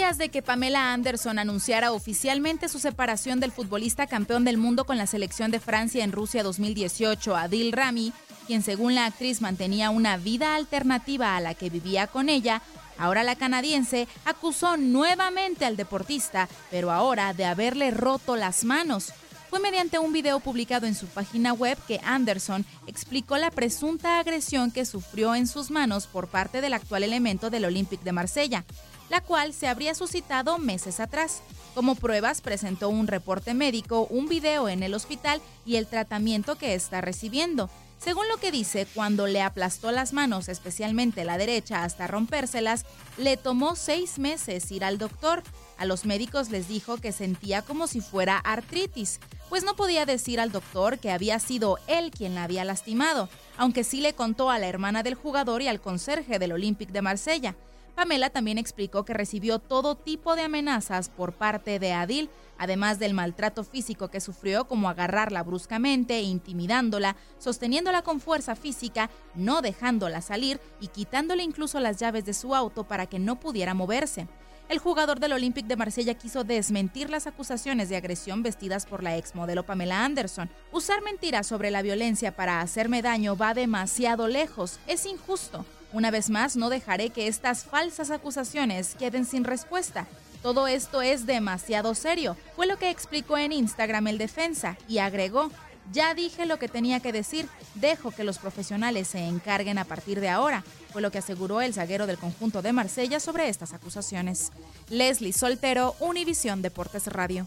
Días de que Pamela Anderson anunciara oficialmente su separación del futbolista campeón del mundo con la selección de Francia en Rusia 2018, Adil Rami, quien según la actriz mantenía una vida alternativa a la que vivía con ella, ahora la canadiense acusó nuevamente al deportista, pero ahora de haberle roto las manos. Fue mediante un video publicado en su página web que Anderson explicó la presunta agresión que sufrió en sus manos por parte del actual elemento del Olympique de Marsella la cual se habría suscitado meses atrás. Como pruebas presentó un reporte médico, un video en el hospital y el tratamiento que está recibiendo. Según lo que dice, cuando le aplastó las manos, especialmente la derecha, hasta rompérselas, le tomó seis meses ir al doctor. A los médicos les dijo que sentía como si fuera artritis, pues no podía decir al doctor que había sido él quien la había lastimado, aunque sí le contó a la hermana del jugador y al conserje del Olympique de Marsella. Pamela también explicó que recibió todo tipo de amenazas por parte de Adil, además del maltrato físico que sufrió como agarrarla bruscamente, intimidándola, sosteniéndola con fuerza física, no dejándola salir y quitándole incluso las llaves de su auto para que no pudiera moverse. El jugador del Olympique de Marsella quiso desmentir las acusaciones de agresión vestidas por la exmodelo Pamela Anderson. Usar mentiras sobre la violencia para hacerme daño va demasiado lejos, es injusto. Una vez más, no dejaré que estas falsas acusaciones queden sin respuesta. Todo esto es demasiado serio, fue lo que explicó en Instagram el defensa y agregó, ya dije lo que tenía que decir, dejo que los profesionales se encarguen a partir de ahora, fue lo que aseguró el zaguero del conjunto de Marsella sobre estas acusaciones. Leslie Soltero, Univisión Deportes Radio.